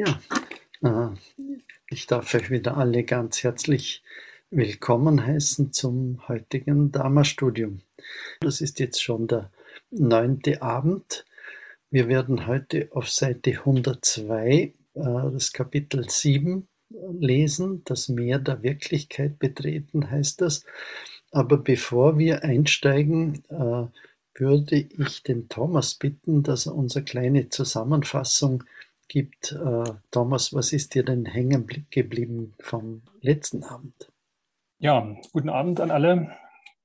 Ja, äh, ich darf euch wieder alle ganz herzlich willkommen heißen zum heutigen Dharma-Studium. Das ist jetzt schon der neunte Abend. Wir werden heute auf Seite 102 äh, das Kapitel 7 lesen. Das Meer der Wirklichkeit betreten heißt das. Aber bevor wir einsteigen, äh, würde ich den Thomas bitten, dass er unsere kleine Zusammenfassung gibt. Äh, Thomas, was ist dir denn hängen geblieben vom letzten Abend? Ja, guten Abend an alle.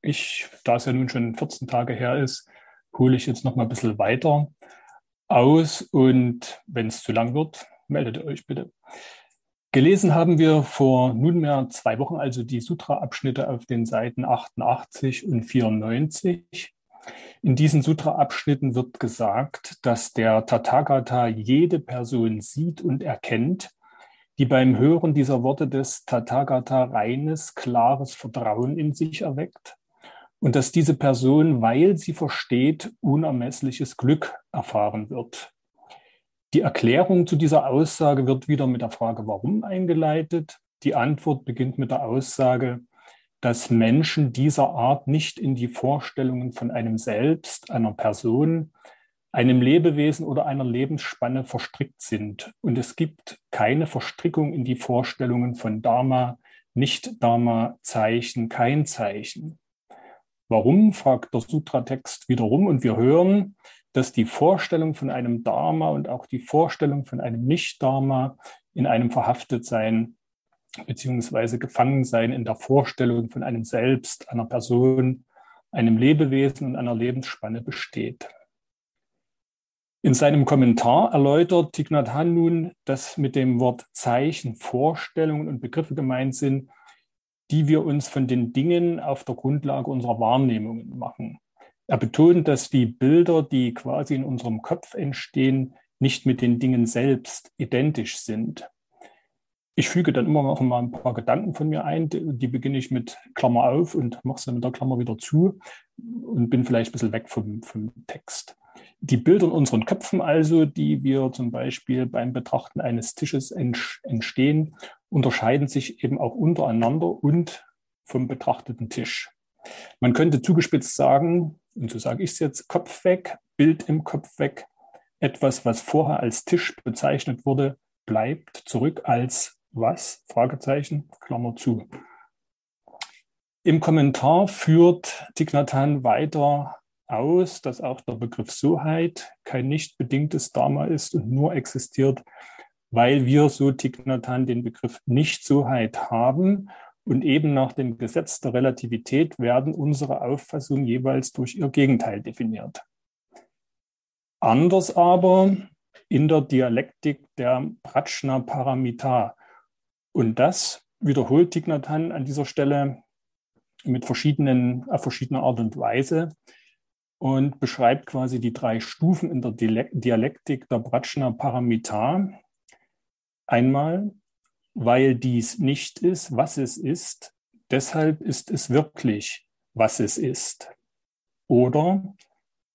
Ich, da es ja nun schon 14 Tage her ist, hole ich jetzt noch mal ein bisschen weiter aus und wenn es zu lang wird, meldet euch bitte. Gelesen haben wir vor nunmehr zwei Wochen also die Sutra-Abschnitte auf den Seiten 88 und 94. In diesen Sutra-Abschnitten wird gesagt, dass der Tathagata jede Person sieht und erkennt, die beim Hören dieser Worte des Tathagata reines, klares Vertrauen in sich erweckt und dass diese Person, weil sie versteht, unermessliches Glück erfahren wird. Die Erklärung zu dieser Aussage wird wieder mit der Frage, warum eingeleitet. Die Antwort beginnt mit der Aussage, dass Menschen dieser Art nicht in die Vorstellungen von einem Selbst, einer Person, einem Lebewesen oder einer Lebensspanne verstrickt sind. Und es gibt keine Verstrickung in die Vorstellungen von Dharma, Nicht-Dharma, Zeichen, kein Zeichen. Warum, fragt der Sutratext wiederum. Und wir hören, dass die Vorstellung von einem Dharma und auch die Vorstellung von einem Nicht-Dharma in einem Verhaftetsein beziehungsweise gefangen sein in der Vorstellung von einem Selbst, einer Person, einem Lebewesen und einer Lebensspanne besteht. In seinem Kommentar erläutert Thich Nhat nun, dass mit dem Wort Zeichen Vorstellungen und Begriffe gemeint sind, die wir uns von den Dingen auf der Grundlage unserer Wahrnehmungen machen. Er betont, dass die Bilder, die quasi in unserem Kopf entstehen, nicht mit den Dingen selbst identisch sind ich füge dann immer noch mal ein paar Gedanken von mir ein. Die beginne ich mit Klammer auf und mache sie mit der Klammer wieder zu und bin vielleicht ein bisschen weg vom, vom Text. Die Bilder in unseren Köpfen also, die wir zum Beispiel beim Betrachten eines Tisches entstehen, unterscheiden sich eben auch untereinander und vom betrachteten Tisch. Man könnte zugespitzt sagen, und so sage ich es jetzt, Kopf weg, Bild im Kopf weg. Etwas, was vorher als Tisch bezeichnet wurde, bleibt zurück als was? Fragezeichen, Klammer zu. Im Kommentar führt Tignatan weiter aus, dass auch der Begriff Soheit kein nicht bedingtes Dharma ist und nur existiert, weil wir, so Tignatan, den Begriff Nicht-Soheit haben und eben nach dem Gesetz der Relativität werden unsere Auffassungen jeweils durch ihr Gegenteil definiert. Anders aber in der Dialektik der Prajna Paramita, und das wiederholt Tignatan an dieser Stelle mit verschiedenen, auf verschiedene Art und Weise und beschreibt quasi die drei Stufen in der Dialektik der Prajna Paramita. Einmal, weil dies nicht ist, was es ist, deshalb ist es wirklich, was es ist. Oder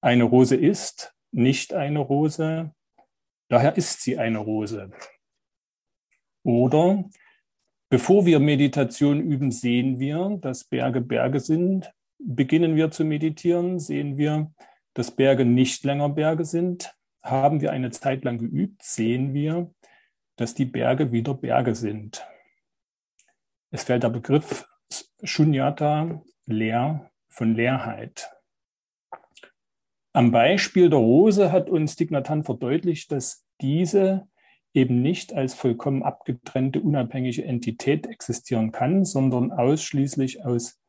eine Rose ist nicht eine Rose, daher ist sie eine Rose. Oder Bevor wir Meditation üben, sehen wir, dass Berge Berge sind. Beginnen wir zu meditieren, sehen wir, dass Berge nicht länger Berge sind. Haben wir eine Zeit lang geübt, sehen wir, dass die Berge wieder Berge sind. Es fällt der Begriff Shunyata, leer, von Leerheit. Am Beispiel der Rose hat uns Dignatan verdeutlicht, dass diese eben nicht als vollkommen abgetrennte, unabhängige Entität existieren kann, sondern ausschließlich aus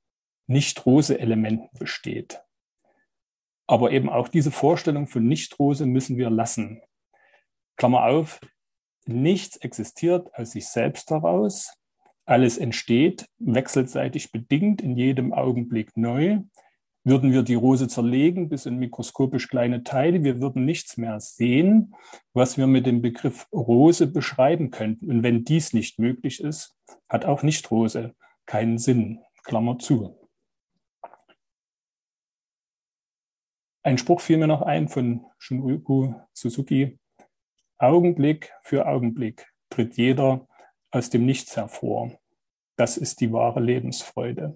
Nicht-Rose-Elementen besteht. Aber eben auch diese Vorstellung von Nicht-Rose müssen wir lassen. Klammer auf, nichts existiert aus sich selbst heraus, alles entsteht wechselseitig bedingt in jedem Augenblick neu würden wir die Rose zerlegen bis in mikroskopisch kleine Teile. Wir würden nichts mehr sehen, was wir mit dem Begriff Rose beschreiben könnten. Und wenn dies nicht möglich ist, hat auch Nicht-Rose keinen Sinn. Klammer zu. Ein Spruch fiel mir noch ein von Shunryu Suzuki. Augenblick für Augenblick tritt jeder aus dem Nichts hervor. Das ist die wahre Lebensfreude.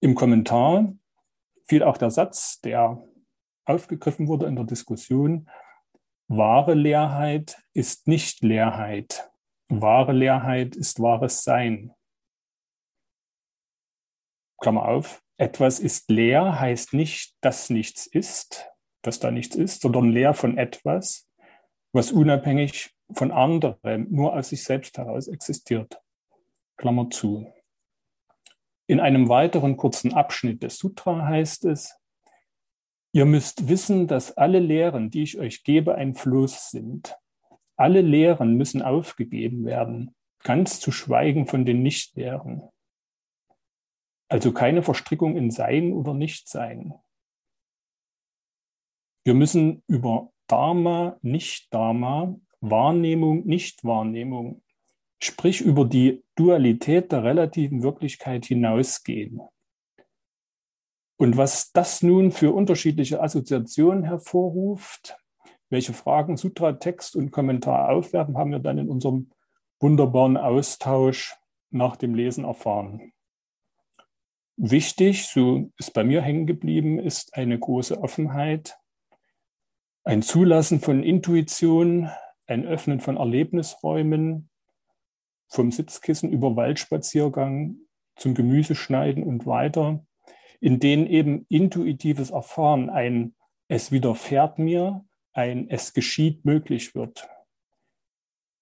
Im Kommentar fiel auch der Satz, der aufgegriffen wurde in der Diskussion, wahre Leerheit ist nicht Leerheit. Wahre Leerheit ist wahres Sein. Klammer auf, etwas ist leer heißt nicht, dass nichts ist, dass da nichts ist, sondern leer von etwas, was unabhängig von anderem nur aus sich selbst heraus existiert. Klammer zu. In einem weiteren kurzen Abschnitt des Sutra heißt es, ihr müsst wissen, dass alle Lehren, die ich euch gebe, ein Floß sind. Alle Lehren müssen aufgegeben werden, ganz zu schweigen von den Nichtlehren. Also keine Verstrickung in Sein oder Nichtsein. Wir müssen über Dharma, Nicht-Dharma, Wahrnehmung, Nicht-Wahrnehmung, sprich über die Dualität der relativen Wirklichkeit hinausgehen. Und was das nun für unterschiedliche Assoziationen hervorruft, welche Fragen Sutra, Text und Kommentar aufwerfen, haben wir dann in unserem wunderbaren Austausch nach dem Lesen erfahren. Wichtig, so ist bei mir hängen geblieben, ist eine große Offenheit, ein Zulassen von Intuition, ein Öffnen von Erlebnisräumen, vom Sitzkissen über Waldspaziergang zum Gemüseschneiden und weiter, in denen eben intuitives Erfahren, ein Es widerfährt mir, ein Es geschieht möglich wird.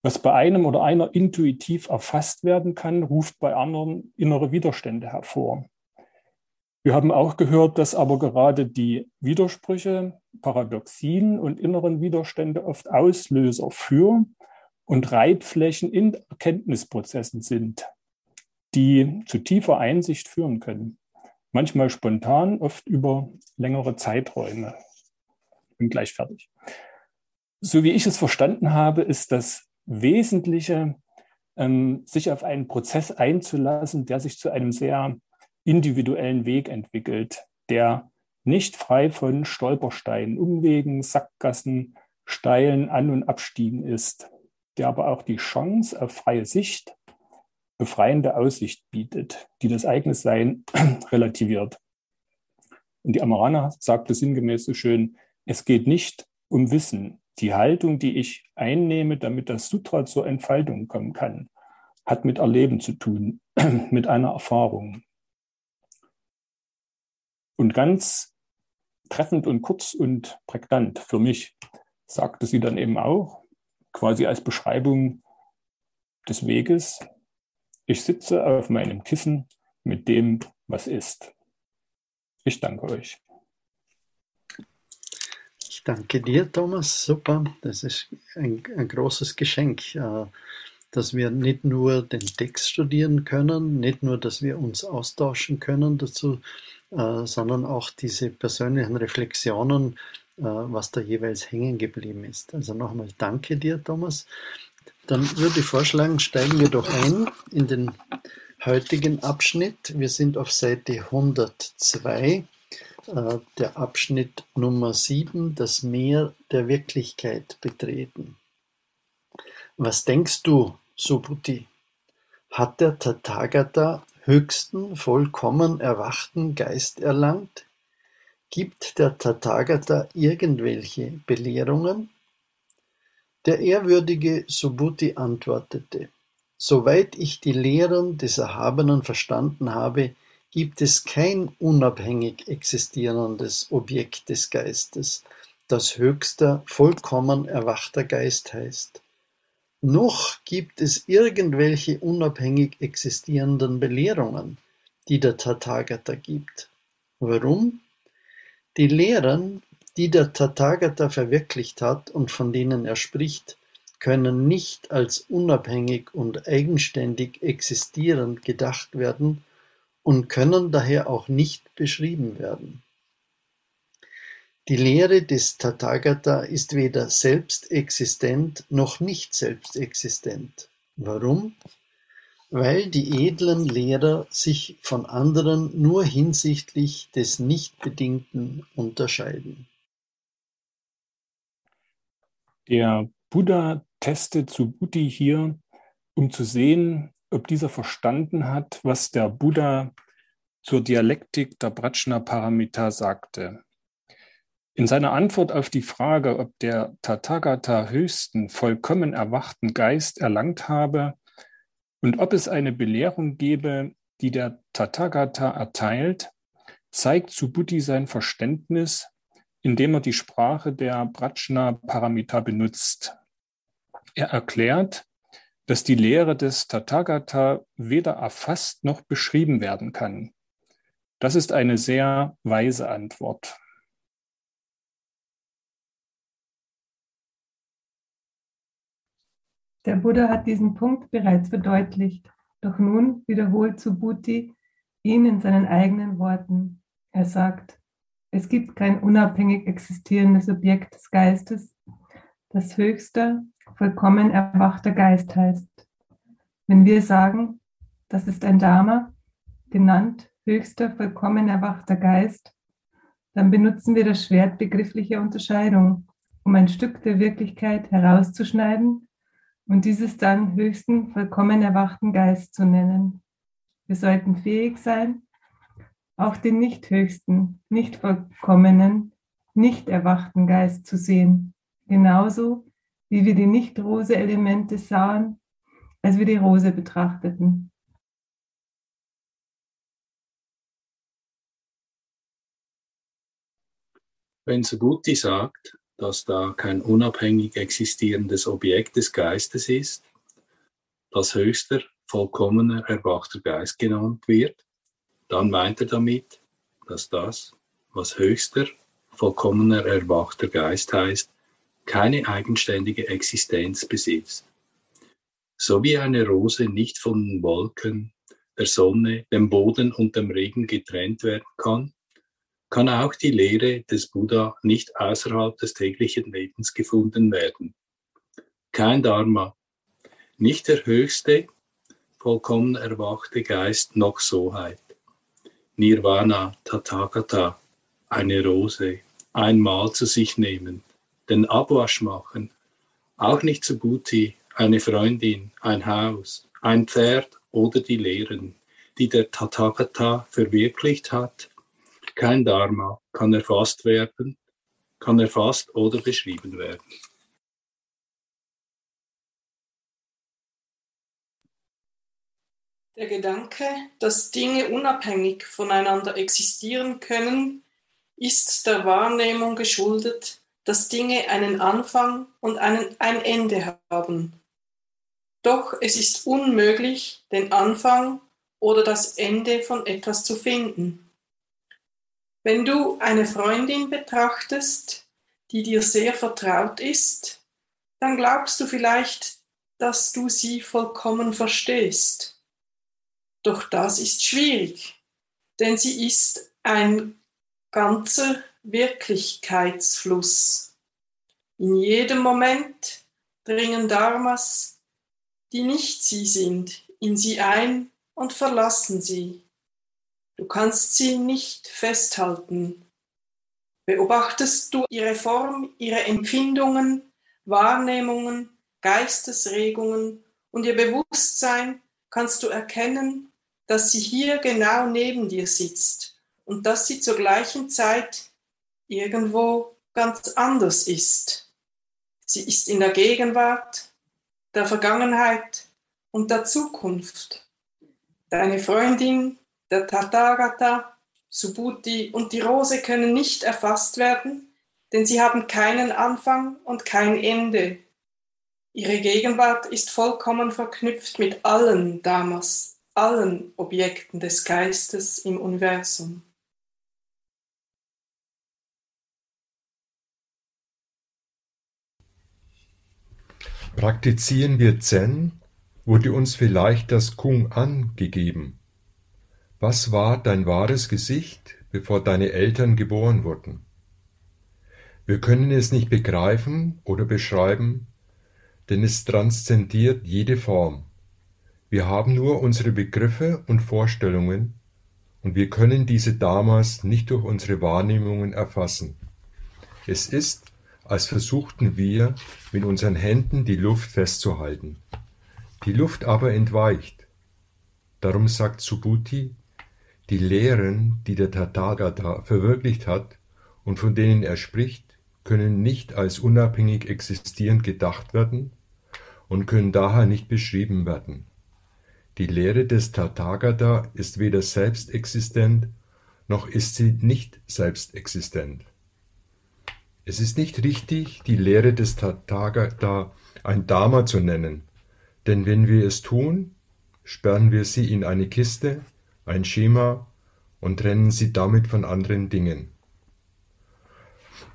Was bei einem oder einer intuitiv erfasst werden kann, ruft bei anderen innere Widerstände hervor. Wir haben auch gehört, dass aber gerade die Widersprüche, Paradoxien und inneren Widerstände oft Auslöser für und Reibflächen in Erkenntnisprozessen sind, die zu tiefer Einsicht führen können. Manchmal spontan, oft über längere Zeiträume. Bin gleich fertig. So wie ich es verstanden habe, ist das Wesentliche, ähm, sich auf einen Prozess einzulassen, der sich zu einem sehr individuellen Weg entwickelt, der nicht frei von Stolpersteinen, Umwegen, Sackgassen, steilen An- und Abstiegen ist der aber auch die Chance auf freie Sicht, befreiende Aussicht bietet, die das eigene Sein relativiert. Und die Amarana sagte sinngemäß so schön, es geht nicht um Wissen. Die Haltung, die ich einnehme, damit das Sutra zur Entfaltung kommen kann, hat mit Erleben zu tun, mit einer Erfahrung. Und ganz treffend und kurz und prägnant für mich sagte sie dann eben auch, quasi als Beschreibung des Weges. Ich sitze auf meinem Kissen mit dem, was ist. Ich danke euch. Ich danke dir, Thomas. Super. Das ist ein, ein großes Geschenk, äh, dass wir nicht nur den Text studieren können, nicht nur, dass wir uns austauschen können dazu, äh, sondern auch diese persönlichen Reflexionen was da jeweils hängen geblieben ist. Also nochmal danke dir, Thomas. Dann würde ich vorschlagen, steigen wir doch ein in den heutigen Abschnitt. Wir sind auf Seite 102, äh, der Abschnitt Nummer 7, das Meer der Wirklichkeit betreten. Was denkst du, Subhuti? Hat der Tathagata höchsten, vollkommen erwachten Geist erlangt? Gibt der Tathagata irgendwelche Belehrungen? Der ehrwürdige Subhuti antwortete, Soweit ich die Lehren des Erhabenen verstanden habe, gibt es kein unabhängig existierendes Objekt des Geistes, das höchster, vollkommen erwachter Geist heißt. Noch gibt es irgendwelche unabhängig existierenden Belehrungen, die der Tathagata gibt. Warum? Die Lehren, die der Tathagata verwirklicht hat und von denen er spricht, können nicht als unabhängig und eigenständig existierend gedacht werden und können daher auch nicht beschrieben werden. Die Lehre des Tathagata ist weder selbstexistent noch nicht selbstexistent. Warum? Weil die edlen Lehrer sich von anderen nur hinsichtlich des Nichtbedingten unterscheiden. Der Buddha testet Subhuti hier, um zu sehen, ob dieser verstanden hat, was der Buddha zur Dialektik der Prajna Paramita sagte. In seiner Antwort auf die Frage, ob der Tathagata höchsten, vollkommen erwachten Geist erlangt habe und ob es eine Belehrung gebe, die der Tathagata erteilt, zeigt Subhuti sein Verständnis, indem er die Sprache der Prajna Paramita benutzt. Er erklärt, dass die Lehre des Tathagata weder erfasst noch beschrieben werden kann. Das ist eine sehr weise Antwort. Der Buddha hat diesen Punkt bereits verdeutlicht, doch nun wiederholt Subhuti ihn in seinen eigenen Worten. Er sagt, es gibt kein unabhängig existierendes Objekt des Geistes, das höchster, vollkommen erwachter Geist heißt. Wenn wir sagen, das ist ein Dharma, genannt höchster, vollkommen erwachter Geist, dann benutzen wir das Schwert begrifflicher Unterscheidung, um ein Stück der Wirklichkeit herauszuschneiden und dieses dann höchsten, vollkommen erwachten Geist zu nennen. Wir sollten fähig sein, auch den nicht höchsten, nicht vollkommenen, nicht erwachten Geist zu sehen, genauso wie wir die Nicht-Rose-Elemente sahen, als wir die Rose betrachteten. Wenn Subhuti sagt, dass da kein unabhängig existierendes Objekt des Geistes ist, das höchster, vollkommener, erwachter Geist genannt wird, dann meint er damit, dass das, was höchster, vollkommener, erwachter Geist heißt, keine eigenständige Existenz besitzt. So wie eine Rose nicht von den Wolken, der Sonne, dem Boden und dem Regen getrennt werden kann, kann auch die Lehre des Buddha nicht außerhalb des täglichen Lebens gefunden werden. Kein Dharma, nicht der höchste, vollkommen erwachte Geist noch Soheit. Nirvana, Tathagata, eine Rose, einmal zu sich nehmen, den Abwasch machen, auch nicht so Guti, eine Freundin, ein Haus, ein Pferd oder die Lehren, die der Tathagata verwirklicht hat kein Dharma kann erfasst werden, kann erfasst oder beschrieben werden. Der Gedanke, dass Dinge unabhängig voneinander existieren können, ist der Wahrnehmung geschuldet, dass Dinge einen Anfang und einen, ein Ende haben. Doch es ist unmöglich, den Anfang oder das Ende von etwas zu finden. Wenn du eine Freundin betrachtest, die dir sehr vertraut ist, dann glaubst du vielleicht, dass du sie vollkommen verstehst. Doch das ist schwierig, denn sie ist ein ganzer Wirklichkeitsfluss. In jedem Moment dringen Dharmas, die nicht sie sind, in sie ein und verlassen sie. Du kannst sie nicht festhalten. Beobachtest du ihre Form, ihre Empfindungen, Wahrnehmungen, Geistesregungen und ihr Bewusstsein, kannst du erkennen, dass sie hier genau neben dir sitzt und dass sie zur gleichen Zeit irgendwo ganz anders ist. Sie ist in der Gegenwart, der Vergangenheit und der Zukunft. Deine Freundin der Tathagata, Subhuti und die Rose können nicht erfasst werden, denn sie haben keinen Anfang und kein Ende. Ihre Gegenwart ist vollkommen verknüpft mit allen Damas, allen Objekten des Geistes im Universum. Praktizieren wir Zen, wurde uns vielleicht das Kung An gegeben. Was war dein wahres Gesicht, bevor deine Eltern geboren wurden? Wir können es nicht begreifen oder beschreiben, denn es transzendiert jede Form. Wir haben nur unsere Begriffe und Vorstellungen und wir können diese damals nicht durch unsere Wahrnehmungen erfassen. Es ist, als versuchten wir mit unseren Händen die Luft festzuhalten. Die Luft aber entweicht. Darum sagt Subhuti, die Lehren, die der Tathagata verwirklicht hat und von denen er spricht, können nicht als unabhängig existierend gedacht werden und können daher nicht beschrieben werden. Die Lehre des Tathagata ist weder selbstexistent, noch ist sie nicht selbstexistent. Es ist nicht richtig, die Lehre des Tathagata ein Dharma zu nennen, denn wenn wir es tun, sperren wir sie in eine Kiste, ein Schema und trennen sie damit von anderen Dingen.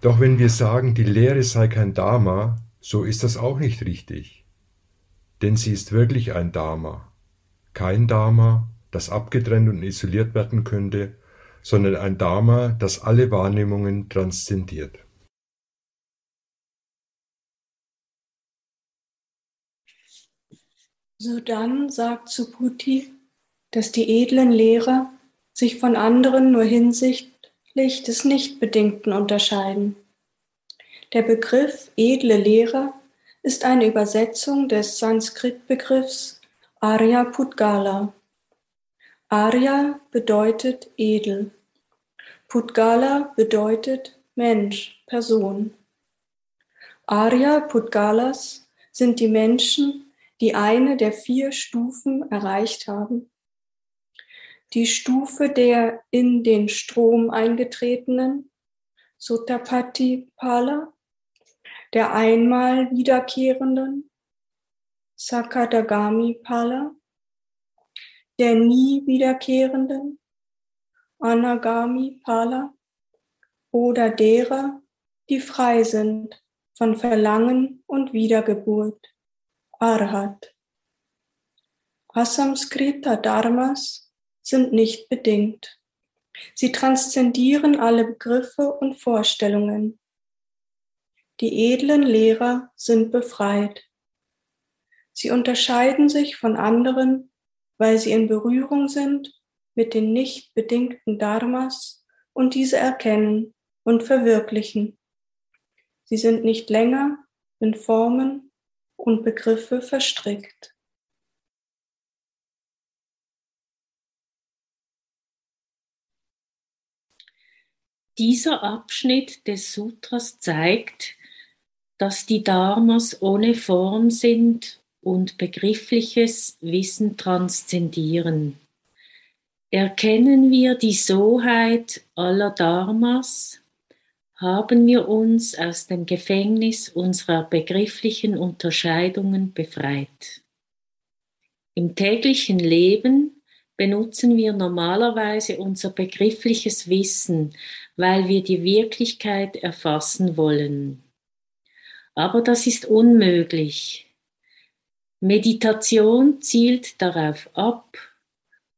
Doch wenn wir sagen, die Lehre sei kein Dharma, so ist das auch nicht richtig, denn sie ist wirklich ein Dharma. Kein Dharma, das abgetrennt und isoliert werden könnte, sondern ein Dharma, das alle Wahrnehmungen transzendiert. Sodann sagt Subhuti, dass die edlen Lehrer sich von anderen nur hinsichtlich des Nichtbedingten unterscheiden. Der Begriff edle Lehrer ist eine Übersetzung des Sanskrit-Begriffs Arya Pudgala. Arya bedeutet edel. Pudgala bedeutet Mensch, Person. Arya Pudgalas sind die Menschen, die eine der vier Stufen erreicht haben. Die Stufe der in den Strom eingetretenen, Sutapati Pala, der einmal wiederkehrenden, Sakadagami Pala, der nie wiederkehrenden, Anagami Pala oder derer, die frei sind von Verlangen und Wiedergeburt. Arhat. Asamskrita Dharmas sind nicht bedingt. Sie transzendieren alle Begriffe und Vorstellungen. Die edlen Lehrer sind befreit. Sie unterscheiden sich von anderen, weil sie in Berührung sind mit den nicht bedingten Dharmas und diese erkennen und verwirklichen. Sie sind nicht länger in Formen und Begriffe verstrickt. Dieser Abschnitt des Sutras zeigt, dass die Dharmas ohne Form sind und begriffliches Wissen transzendieren. Erkennen wir die Soheit aller Dharmas, haben wir uns aus dem Gefängnis unserer begrifflichen Unterscheidungen befreit. Im täglichen Leben benutzen wir normalerweise unser begriffliches Wissen, weil wir die Wirklichkeit erfassen wollen. Aber das ist unmöglich. Meditation zielt darauf ab,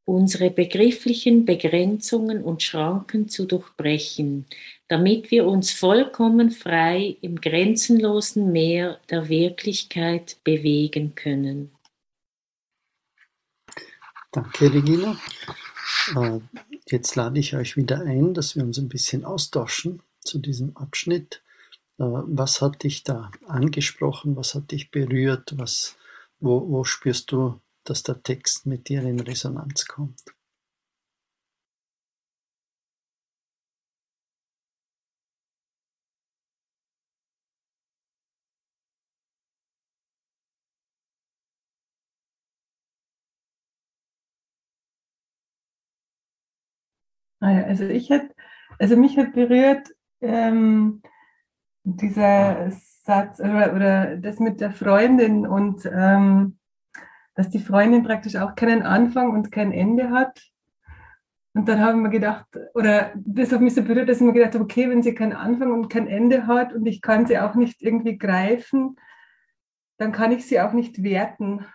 unsere begrifflichen Begrenzungen und Schranken zu durchbrechen, damit wir uns vollkommen frei im grenzenlosen Meer der Wirklichkeit bewegen können. Danke, Regina. Äh, jetzt lade ich euch wieder ein, dass wir uns ein bisschen austauschen zu diesem Abschnitt. Äh, was hat dich da angesprochen? Was hat dich berührt? Was, wo, wo spürst du, dass der Text mit dir in Resonanz kommt? Ah also ich hat, also mich hat berührt ähm, dieser Satz oder, oder, das mit der Freundin und ähm, dass die Freundin praktisch auch keinen Anfang und kein Ende hat. Und dann haben wir gedacht, oder das hat mich so berührt, dass ich mir gedacht habe, okay, wenn sie keinen Anfang und kein Ende hat und ich kann sie auch nicht irgendwie greifen, dann kann ich sie auch nicht werten.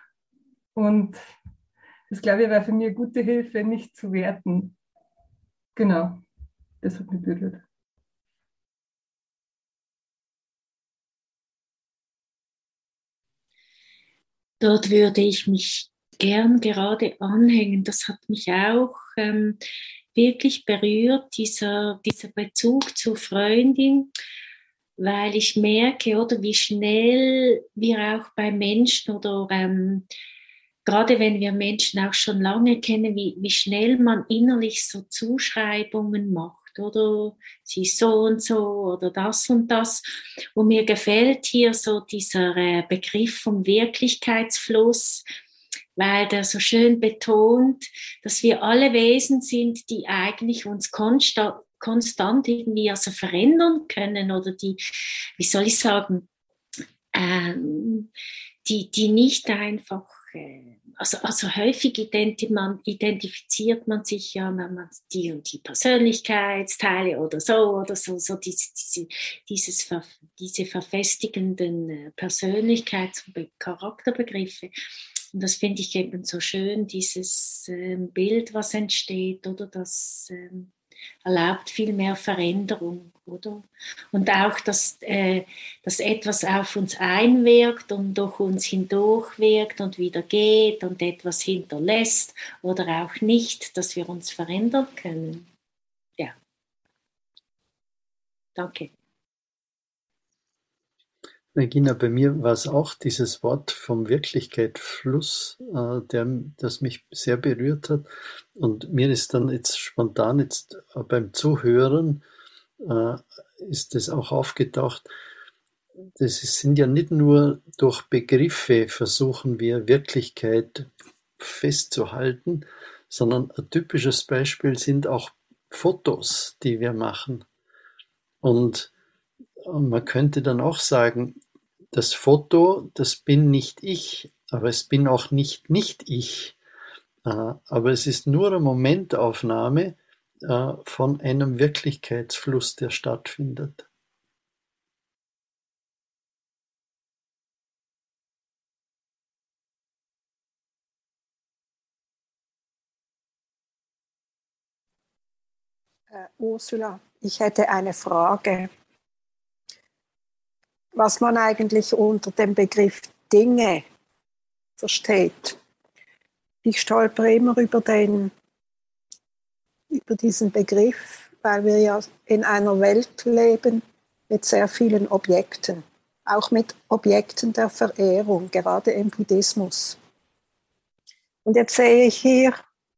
Und das glaube ich war für mich eine gute Hilfe, nicht zu werten. Genau, das hat mich berührt. Dort würde ich mich gern gerade anhängen. Das hat mich auch ähm, wirklich berührt, dieser, dieser Bezug zur Freundin. weil ich merke, oder wie schnell wir auch bei Menschen oder ähm, gerade wenn wir Menschen auch schon lange kennen, wie, wie schnell man innerlich so Zuschreibungen macht, oder sie ist so und so oder das und das. Und mir gefällt hier so dieser äh, Begriff vom Wirklichkeitsfluss, weil der so schön betont, dass wir alle Wesen sind, die eigentlich uns konstant, konstant irgendwie also verändern können oder die, wie soll ich sagen, ähm, die, die nicht einfach also, also häufig identifiziert man sich ja, wenn man die und die Persönlichkeitsteile oder so oder so, so diese, diese, dieses, diese verfestigenden äh, Persönlichkeits- und Charakterbegriffe. Und das finde ich eben so schön, dieses ähm, Bild, was entsteht, oder das ähm, erlaubt viel mehr Veränderung, oder? Und auch, dass, äh, dass etwas auf uns einwirkt und durch uns hindurch wirkt und wieder geht und etwas hinterlässt oder auch nicht, dass wir uns verändern können. Ja. Danke. Regina, bei mir war es auch dieses Wort vom Wirklichkeitsfluss, äh, das mich sehr berührt hat. Und mir ist dann jetzt spontan jetzt beim Zuhören äh, ist es auch aufgetaucht. Das sind ja nicht nur durch Begriffe versuchen wir Wirklichkeit festzuhalten, sondern ein typisches Beispiel sind auch Fotos, die wir machen. Und man könnte dann auch sagen, das Foto, das bin nicht ich, aber es bin auch nicht nicht ich. Äh, aber es ist nur eine Momentaufnahme äh, von einem Wirklichkeitsfluss, der stattfindet. Uh, Ursula, ich hätte eine Frage was man eigentlich unter dem Begriff Dinge versteht. Ich stolpere immer über, den, über diesen Begriff, weil wir ja in einer Welt leben mit sehr vielen Objekten, auch mit Objekten der Verehrung, gerade im Buddhismus. Und jetzt sehe ich hier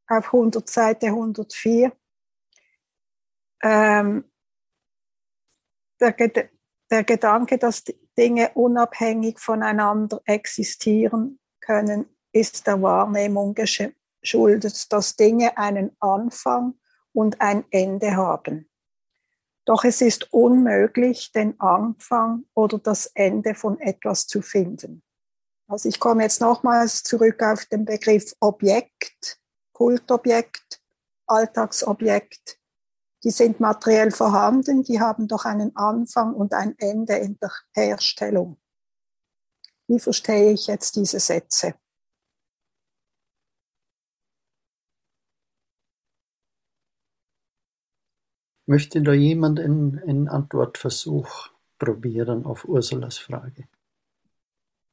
auf 100, Seite 104, ähm, der, der Gedanke, dass Dinge unabhängig voneinander existieren können, ist der Wahrnehmung geschuldet, dass Dinge einen Anfang und ein Ende haben. Doch es ist unmöglich, den Anfang oder das Ende von etwas zu finden. Also ich komme jetzt nochmals zurück auf den Begriff Objekt, Kultobjekt, Alltagsobjekt die sind materiell vorhanden, die haben doch einen Anfang und ein Ende in der Herstellung. Wie verstehe ich jetzt diese Sätze? Möchte da jemand einen, Antwortversuch probieren auf Ursulas Frage?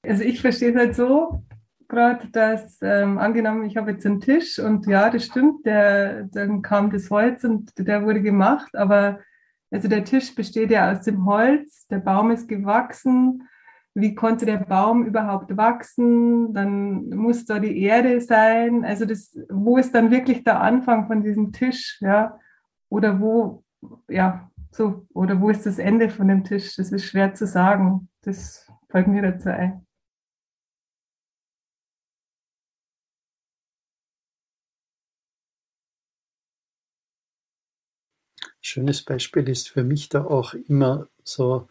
Also ich verstehe es halt so, gerade, dass ähm, angenommen, ich habe jetzt einen Tisch und ja, das stimmt, der, dann kam das Holz und der wurde gemacht, aber also der Tisch besteht ja aus dem Holz, der Baum ist gewachsen. Wie konnte der Baum überhaupt wachsen? Dann muss da die Erde sein. Also das, wo ist dann wirklich der Anfang von diesem Tisch? Ja, oder wo, ja, so, oder wo ist das Ende von dem Tisch? Das ist schwer zu sagen. Das fällt mir dazu ein. Schönes Beispiel ist für mich da auch immer so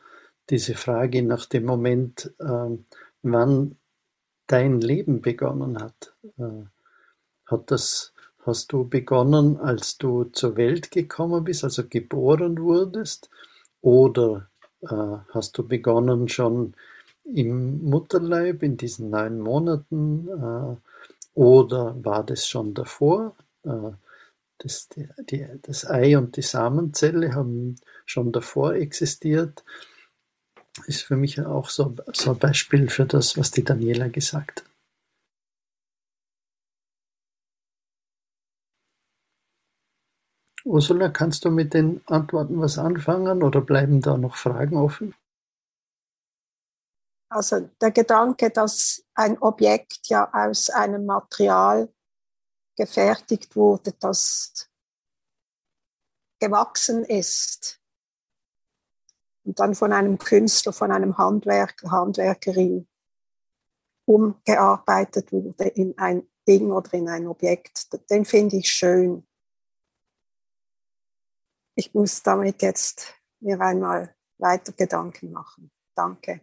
diese Frage nach dem Moment, äh, wann dein Leben begonnen hat. Äh, hat das, hast du begonnen, als du zur Welt gekommen bist, also geboren wurdest? Oder äh, hast du begonnen schon im Mutterleib in diesen neun Monaten? Äh, oder war das schon davor? Äh, das, die, die, das Ei und die Samenzelle haben schon davor existiert. Ist für mich auch so, so ein Beispiel für das, was die Daniela gesagt hat. Ursula, kannst du mit den Antworten was anfangen oder bleiben da noch Fragen offen? also der Gedanke, dass ein Objekt ja aus einem Material gefertigt wurde, das gewachsen ist und dann von einem Künstler, von einem Handwerker, Handwerkerin umgearbeitet wurde in ein Ding oder in ein Objekt, den finde ich schön. Ich muss damit jetzt mir einmal weiter Gedanken machen. Danke.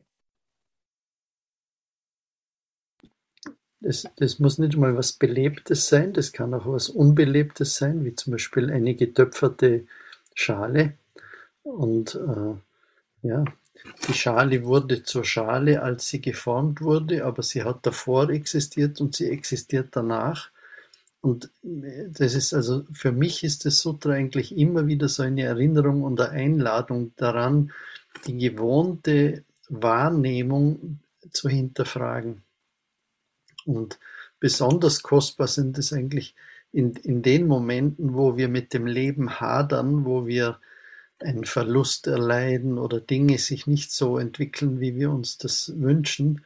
Das, das muss nicht mal was Belebtes sein, das kann auch was Unbelebtes sein, wie zum Beispiel eine getöpferte Schale. Und äh, ja, die Schale wurde zur Schale, als sie geformt wurde, aber sie hat davor existiert und sie existiert danach. Und äh, das ist also, für mich ist das Sutra eigentlich immer wieder so eine Erinnerung und eine Einladung daran, die gewohnte Wahrnehmung zu hinterfragen. Und besonders kostbar sind es eigentlich in, in den Momenten, wo wir mit dem Leben hadern, wo wir einen Verlust erleiden oder Dinge sich nicht so entwickeln, wie wir uns das wünschen,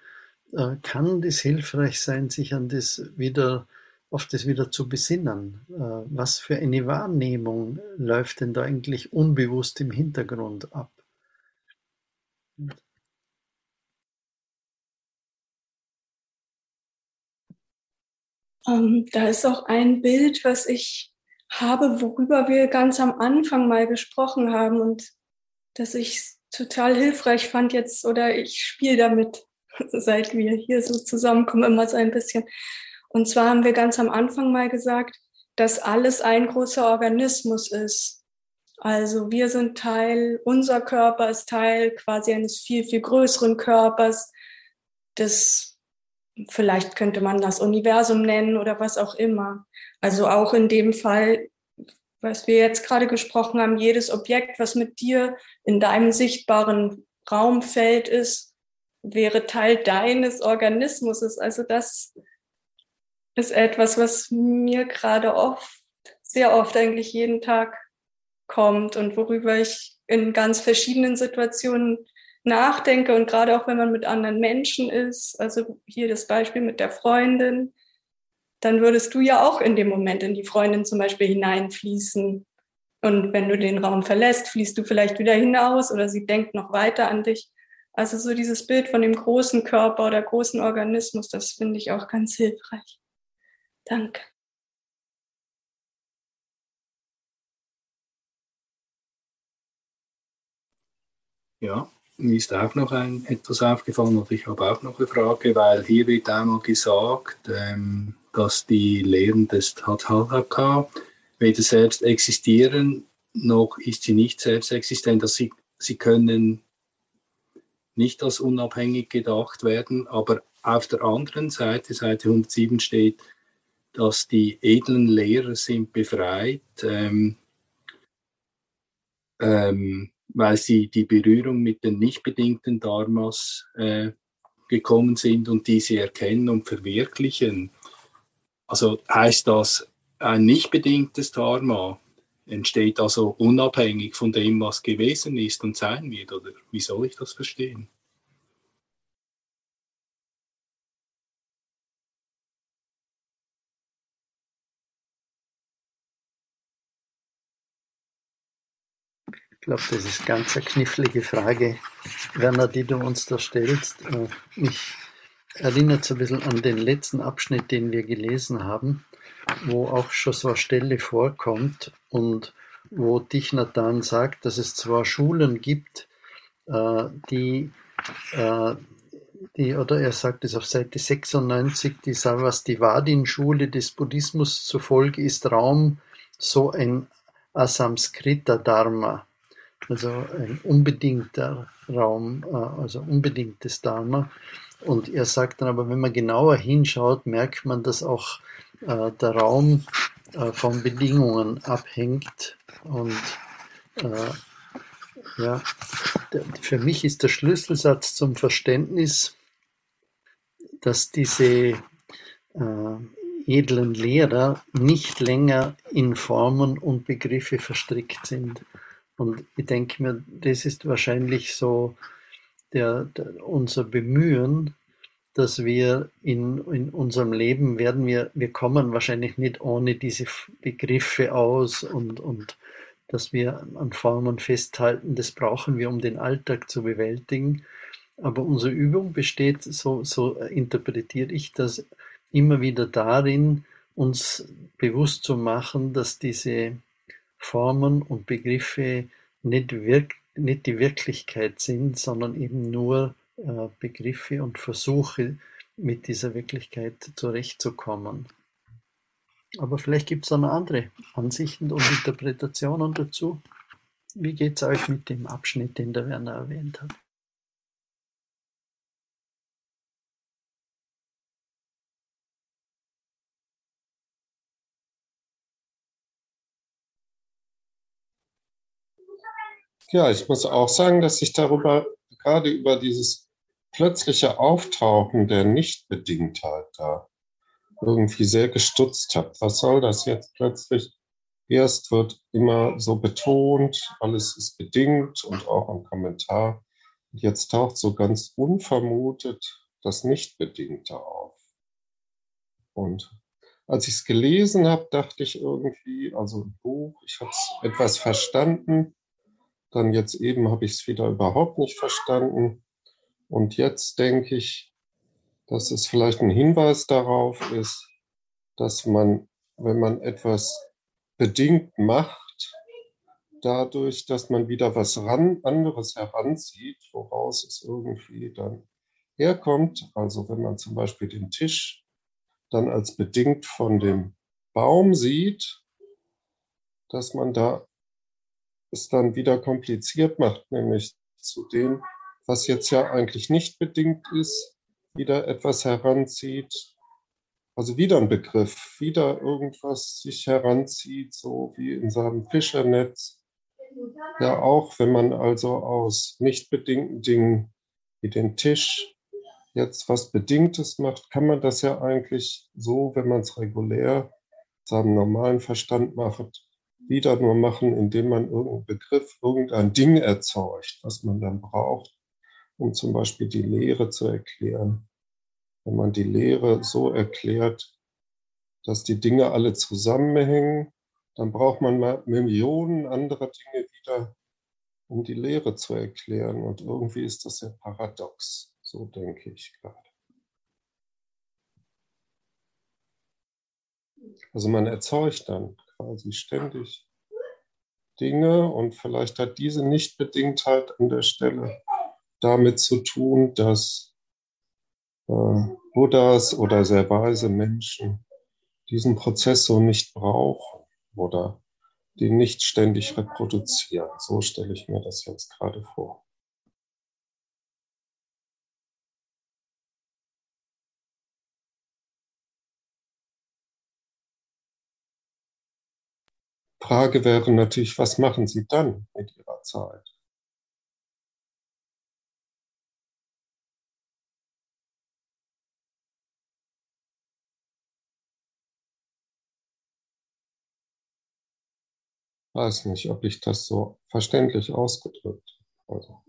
äh, kann das hilfreich sein, sich an das wieder, auf das wieder zu besinnen. Äh, was für eine Wahrnehmung läuft denn da eigentlich unbewusst im Hintergrund ab? Ähm, da ist auch ein Bild, was ich habe, worüber wir ganz am Anfang mal gesprochen haben und das ich total hilfreich fand jetzt oder ich spiele damit, seit wir hier so zusammenkommen, immer so ein bisschen. Und zwar haben wir ganz am Anfang mal gesagt, dass alles ein großer Organismus ist. Also wir sind Teil, unser Körper ist Teil quasi eines viel, viel größeren Körpers, des Vielleicht könnte man das Universum nennen oder was auch immer. Also auch in dem Fall, was wir jetzt gerade gesprochen haben, jedes Objekt, was mit dir in deinem sichtbaren Raumfeld ist, wäre Teil deines Organismus. Also das ist etwas, was mir gerade oft, sehr oft eigentlich jeden Tag kommt und worüber ich in ganz verschiedenen Situationen nachdenke und gerade auch wenn man mit anderen Menschen ist, also hier das Beispiel mit der Freundin, dann würdest du ja auch in dem Moment in die Freundin zum Beispiel hineinfließen. Und wenn du den Raum verlässt, fließt du vielleicht wieder hinaus oder sie denkt noch weiter an dich. Also so dieses Bild von dem großen Körper oder großen Organismus, das finde ich auch ganz hilfreich. Danke. Ja, mir ist auch noch ein, etwas aufgefallen und ich habe auch noch eine Frage, weil hier wird einmal gesagt, ähm, dass die Lehren des Hathalaka weder selbst existieren, noch ist sie nicht selbst existent, dass sie, sie können nicht als unabhängig gedacht werden, aber auf der anderen Seite, Seite 107 steht, dass die edlen Lehrer sind befreit, ähm, ähm, weil sie die Berührung mit den nicht bedingten Dharmas äh, gekommen sind und diese erkennen und verwirklichen. Also heißt das, ein nicht bedingtes Dharma entsteht also unabhängig von dem, was gewesen ist und sein wird, oder wie soll ich das verstehen? Glaube, das ist ganz eine knifflige Frage, Werner, die du uns da stellst. Äh, mich erinnert so ein bisschen an den letzten Abschnitt, den wir gelesen haben, wo auch schon so eine Stelle vorkommt und wo Tichnatan sagt, dass es zwar Schulen gibt, äh, die, äh, die, oder er sagt es auf Seite 96, die Savastivadin-Schule des Buddhismus zufolge ist Raum so ein Asamskrita-Dharma also ein unbedingter Raum, äh, also unbedingtes Dharma. Und er sagt dann aber, wenn man genauer hinschaut, merkt man, dass auch äh, der Raum äh, von Bedingungen abhängt. Und äh, ja, der, für mich ist der Schlüsselsatz zum Verständnis, dass diese äh, edlen Lehrer nicht länger in Formen und Begriffe verstrickt sind. Und ich denke mir, das ist wahrscheinlich so der, der, unser Bemühen, dass wir in, in unserem Leben werden wir, wir kommen wahrscheinlich nicht ohne diese Begriffe aus und, und dass wir an Formen festhalten, das brauchen wir, um den Alltag zu bewältigen. Aber unsere Übung besteht, so, so interpretiere ich das, immer wieder darin, uns bewusst zu machen, dass diese Formen und Begriffe nicht, nicht die Wirklichkeit sind, sondern eben nur äh, Begriffe und Versuche, mit dieser Wirklichkeit zurechtzukommen. Aber vielleicht gibt es auch noch andere Ansichten und Interpretationen dazu. Wie geht es euch mit dem Abschnitt, den der Werner erwähnt hat? Ja, ich muss auch sagen, dass ich darüber, gerade über dieses plötzliche Auftauchen der Nichtbedingtheit da irgendwie sehr gestutzt habe. Was soll das jetzt plötzlich? Erst wird immer so betont, alles ist bedingt und auch ein Kommentar. Jetzt taucht so ganz unvermutet das Nichtbedingte auf. Und als ich es gelesen habe, dachte ich irgendwie, also ein Buch, ich habe es etwas verstanden, dann jetzt eben habe ich es wieder überhaupt nicht verstanden. Und jetzt denke ich, dass es vielleicht ein Hinweis darauf ist, dass man, wenn man etwas bedingt macht, dadurch, dass man wieder was ran, anderes heranzieht, woraus es irgendwie dann herkommt. Also wenn man zum Beispiel den Tisch dann als bedingt von dem Baum sieht, dass man da es dann wieder kompliziert macht, nämlich zu dem, was jetzt ja eigentlich nicht bedingt ist, wieder etwas heranzieht. Also wieder ein Begriff, wieder irgendwas sich heranzieht, so wie in seinem Fischernetz. Ja, auch wenn man also aus nicht bedingten Dingen wie den Tisch jetzt was Bedingtes macht, kann man das ja eigentlich so, wenn man es regulär seinem normalen Verstand macht, wieder nur machen, indem man irgendeinen Begriff, irgendein Ding erzeugt, was man dann braucht, um zum Beispiel die Lehre zu erklären. Wenn man die Lehre so erklärt, dass die Dinge alle zusammenhängen, dann braucht man mal Millionen anderer Dinge wieder, um die Lehre zu erklären. Und irgendwie ist das ja paradox, so denke ich gerade. Also man erzeugt dann quasi ständig Dinge und vielleicht hat diese Nichtbedingtheit an der Stelle damit zu tun, dass äh, Buddhas oder sehr weise Menschen diesen Prozess so nicht brauchen oder den nicht ständig reproduzieren. So stelle ich mir das jetzt gerade vor. Frage wäre natürlich, was machen Sie dann mit Ihrer Zeit? weiß nicht, ob ich das so verständlich ausgedrückt habe.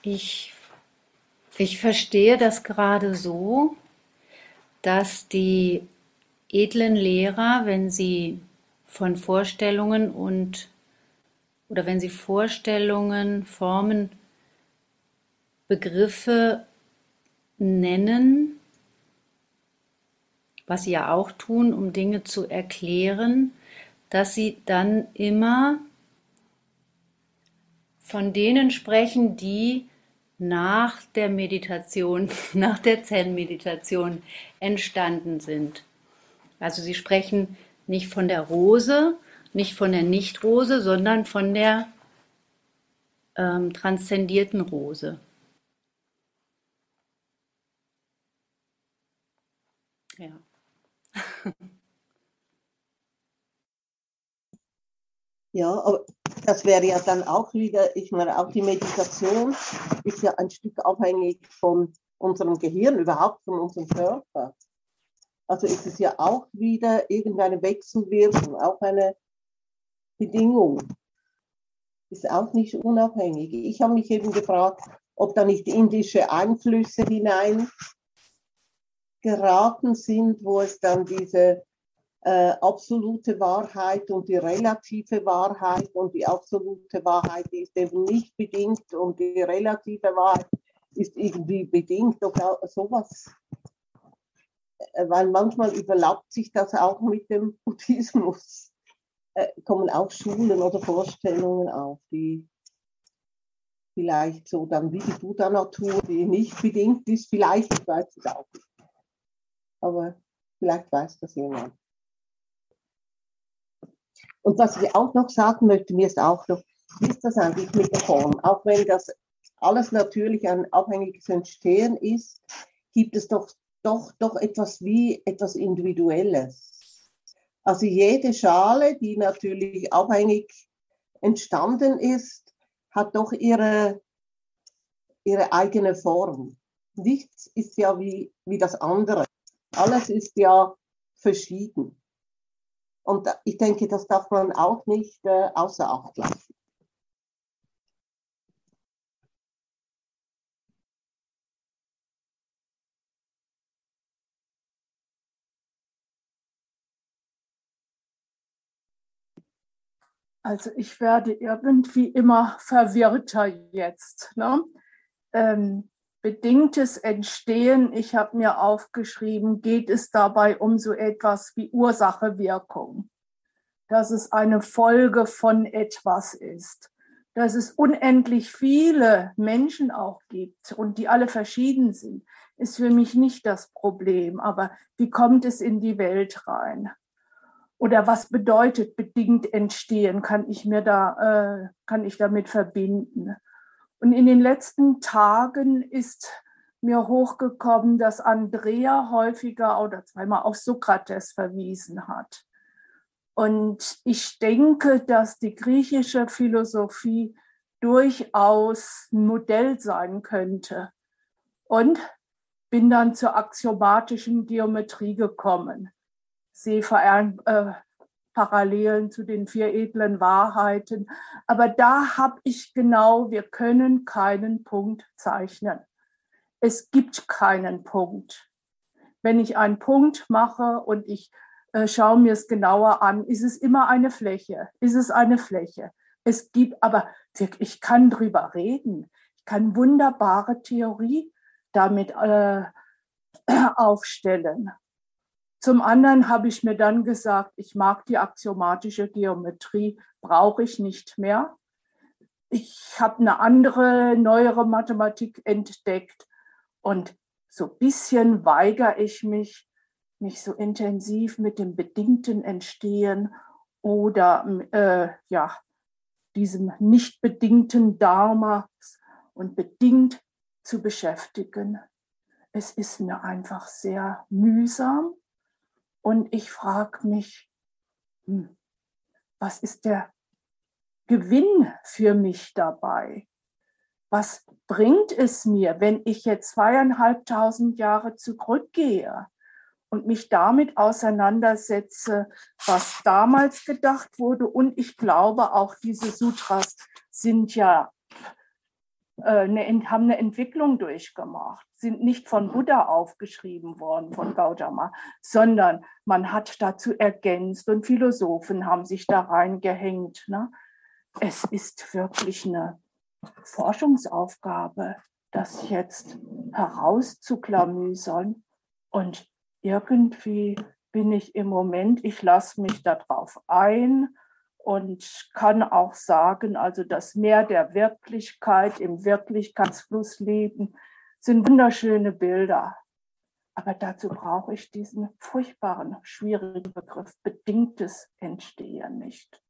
Ich, ich verstehe das gerade so, dass die edlen Lehrer, wenn sie von Vorstellungen und oder wenn sie Vorstellungen, Formen, Begriffe nennen, was sie ja auch tun, um Dinge zu erklären, dass sie dann immer von denen sprechen, die nach der Meditation, nach der Zen-Meditation entstanden sind. Also sie sprechen nicht von der Rose, nicht von der Nicht-Rose, sondern von der ähm, transzendierten Rose. Ja. Ja, aber das wäre ja dann auch wieder, ich meine, auch die Meditation ist ja ein Stück abhängig von unserem Gehirn, überhaupt von unserem Körper. Also ist es ja auch wieder irgendeine Wechselwirkung, auch eine Bedingung. ist auch nicht unabhängig. Ich habe mich eben gefragt, ob da nicht indische Einflüsse hinein geraten sind, wo es dann diese äh, absolute Wahrheit und die relative Wahrheit und die absolute Wahrheit ist eben nicht bedingt und die relative Wahrheit ist irgendwie bedingt oder sowas. Äh, weil manchmal überlappt sich das auch mit dem Buddhismus. Äh, kommen auch Schulen oder Vorstellungen auf, die vielleicht so dann wie die Buddha-Natur, die nicht bedingt ist, vielleicht, ich weiß es auch nicht. Aber vielleicht weiß das jemand. Und was ich auch noch sagen möchte, mir ist auch noch, wie ist das eigentlich mit der Form? Auch wenn das alles natürlich ein abhängiges Entstehen ist, gibt es doch, doch, doch etwas wie etwas Individuelles. Also jede Schale, die natürlich abhängig entstanden ist, hat doch ihre, ihre eigene Form. Nichts ist ja wie, wie das andere. Alles ist ja verschieden. Und ich denke, das darf man auch nicht äh, außer Acht lassen. Also ich werde irgendwie immer verwirrter jetzt. Ne? Ähm, bedingtes Entstehen, ich habe mir aufgeschrieben, geht es dabei um so etwas wie Ursache-Wirkung. Dass es eine Folge von etwas ist. Dass es unendlich viele Menschen auch gibt und die alle verschieden sind, ist für mich nicht das Problem. Aber wie kommt es in die Welt rein? Oder was bedeutet bedingt entstehen? Kann ich mir da, äh, kann ich damit verbinden? Und in den letzten Tagen ist mir hochgekommen, dass Andrea häufiger oder zweimal auf Sokrates verwiesen hat. Und ich denke, dass die griechische Philosophie durchaus ein Modell sein könnte. Und bin dann zur axiomatischen Geometrie gekommen. Sie äh, Parallelen zu den vier edlen Wahrheiten. Aber da habe ich genau, wir können keinen Punkt zeichnen. Es gibt keinen Punkt. Wenn ich einen Punkt mache und ich äh, schaue mir es genauer an, ist es immer eine Fläche. Ist es eine Fläche. Es gibt aber, ich kann drüber reden. Ich kann wunderbare Theorie damit äh, aufstellen. Zum anderen habe ich mir dann gesagt, ich mag die axiomatische Geometrie, brauche ich nicht mehr. Ich habe eine andere, neuere Mathematik entdeckt und so ein bisschen weigere ich mich, mich so intensiv mit dem bedingten Entstehen oder äh, ja, diesem nicht bedingten Dharma und bedingt zu beschäftigen. Es ist mir einfach sehr mühsam und ich frage mich, hm, was ist der Gewinn für mich dabei? Was bringt es mir, wenn ich jetzt zweieinhalbtausend Jahre zurückgehe und mich damit auseinandersetze, was damals gedacht wurde? Und ich glaube, auch diese Sutras sind ja eine, haben eine Entwicklung durchgemacht, sind nicht von Buddha aufgeschrieben worden, von Gautama, sondern man hat dazu ergänzt und Philosophen haben sich da reingehängt. Ne? Es ist wirklich eine Forschungsaufgabe, das jetzt herauszuklamüsern. Und irgendwie bin ich im Moment, ich lasse mich darauf ein und kann auch sagen, also das Meer der Wirklichkeit im Wirklichkeitsfluss leben, sind wunderschöne Bilder. Aber dazu brauche ich diesen furchtbaren, schwierigen Begriff bedingtes Entstehen nicht.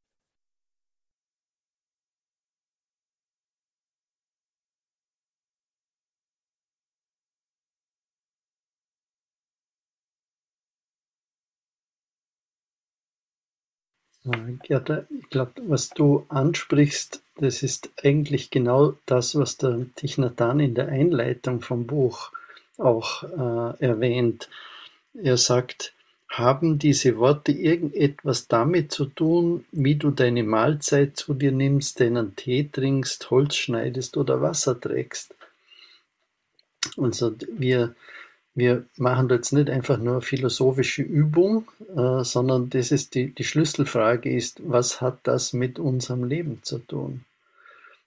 Gerda, ich glaube, was du ansprichst, das ist eigentlich genau das, was der Tichnatan in der Einleitung vom Buch auch äh, erwähnt. Er sagt, haben diese Worte irgendetwas damit zu tun, wie du deine Mahlzeit zu dir nimmst, deinen Tee trinkst, Holz schneidest oder Wasser trägst? Also wir, wir machen da jetzt nicht einfach nur philosophische Übung, äh, sondern das ist die, die Schlüsselfrage ist, was hat das mit unserem Leben zu tun?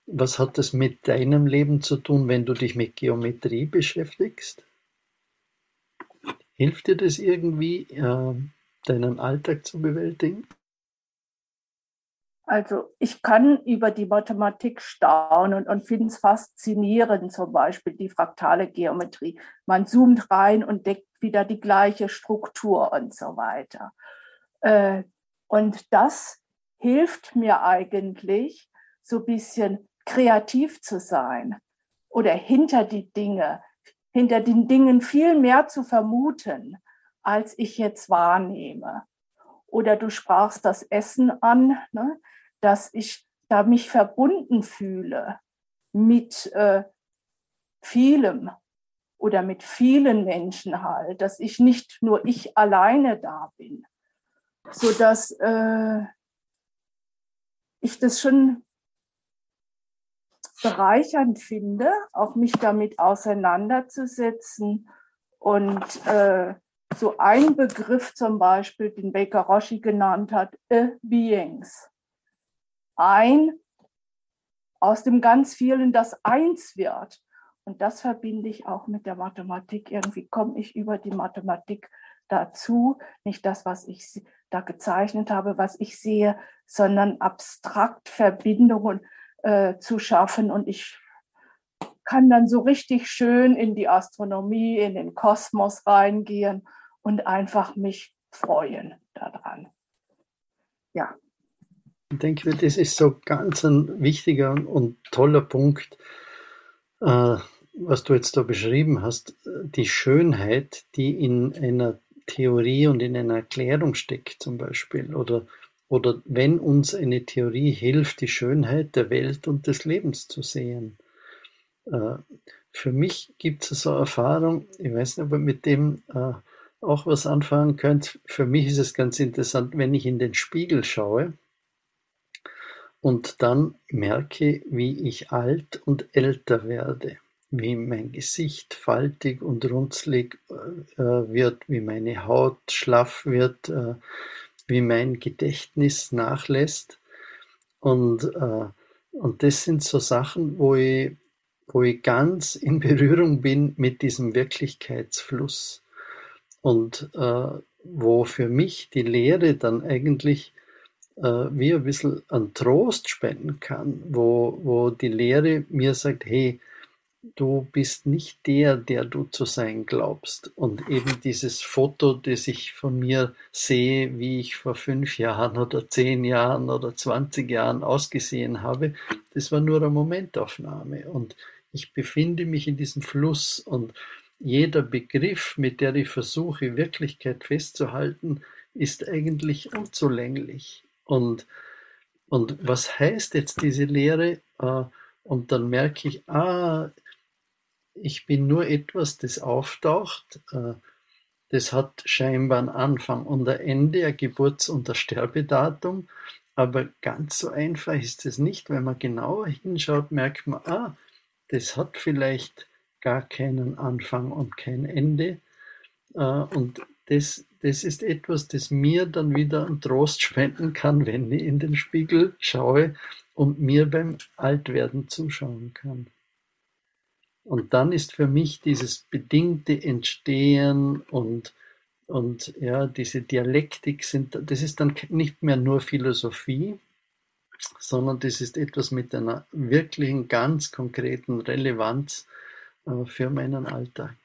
Was hat das mit deinem Leben zu tun, wenn du dich mit Geometrie beschäftigst? Hilft dir das irgendwie, äh, deinen Alltag zu bewältigen? Also ich kann über die Mathematik staunen und finde es faszinierend, zum Beispiel die fraktale Geometrie. Man zoomt rein und deckt wieder die gleiche Struktur und so weiter. Äh, und das hilft mir eigentlich, so ein bisschen kreativ zu sein oder hinter die Dinge hinter den Dingen viel mehr zu vermuten, als ich jetzt wahrnehme. Oder du sprachst das Essen an, ne, dass ich da mich verbunden fühle mit äh, vielem oder mit vielen Menschen halt, dass ich nicht nur ich alleine da bin, so dass äh, ich das schon bereichernd finde, auch mich damit auseinanderzusetzen. Und äh, so ein Begriff zum Beispiel, den Baker Roshi genannt hat, a Beings. Ein aus dem ganz vielen, das eins wird. Und das verbinde ich auch mit der Mathematik. Irgendwie komme ich über die Mathematik dazu, nicht das, was ich da gezeichnet habe, was ich sehe, sondern abstrakt Verbindungen äh, zu schaffen. Und ich kann dann so richtig schön in die Astronomie, in den Kosmos reingehen und einfach mich freuen daran. Ja. Ich denke, das ist so ganz ein wichtiger und toller Punkt, äh, was du jetzt da beschrieben hast. Die Schönheit, die in einer Theorie und in einer Erklärung steckt, zum Beispiel, oder oder wenn uns eine Theorie hilft, die Schönheit der Welt und des Lebens zu sehen. Äh, für mich gibt es so eine Erfahrung, ich weiß nicht, ob ihr mit dem äh, auch was anfangen könnt. Für mich ist es ganz interessant, wenn ich in den Spiegel schaue und dann merke, wie ich alt und älter werde, wie mein Gesicht faltig und runzlig äh, wird, wie meine Haut schlaff wird, wie mein Gedächtnis nachlässt. Und, äh, und das sind so Sachen, wo ich, wo ich ganz in Berührung bin mit diesem Wirklichkeitsfluss. Und äh, wo für mich die Lehre dann eigentlich äh, wie ein bisschen an Trost spenden kann, wo, wo die Lehre mir sagt, hey, du bist nicht der, der du zu sein glaubst. Und eben dieses Foto, das ich von mir sehe, wie ich vor fünf Jahren oder zehn Jahren oder zwanzig Jahren ausgesehen habe, das war nur eine Momentaufnahme. Und ich befinde mich in diesem Fluss und jeder Begriff, mit der ich versuche, Wirklichkeit festzuhalten, ist eigentlich unzulänglich. Und, und was heißt jetzt diese Lehre? Äh, und dann merke ich, ah, ich bin nur etwas, das auftaucht, äh, das hat scheinbar einen Anfang und ein Ende, ein Geburts- und ein Sterbedatum, aber ganz so einfach ist es nicht. Wenn man genauer hinschaut, merkt man, ah, das hat vielleicht gar keinen Anfang und kein Ende. Äh, und das, das ist etwas, das mir dann wieder einen Trost spenden kann, wenn ich in den Spiegel schaue und mir beim Altwerden zuschauen kann. Und dann ist für mich dieses bedingte Entstehen und, und ja, diese Dialektik sind, das ist dann nicht mehr nur Philosophie, sondern das ist etwas mit einer wirklichen, ganz konkreten Relevanz äh, für meinen Alltag.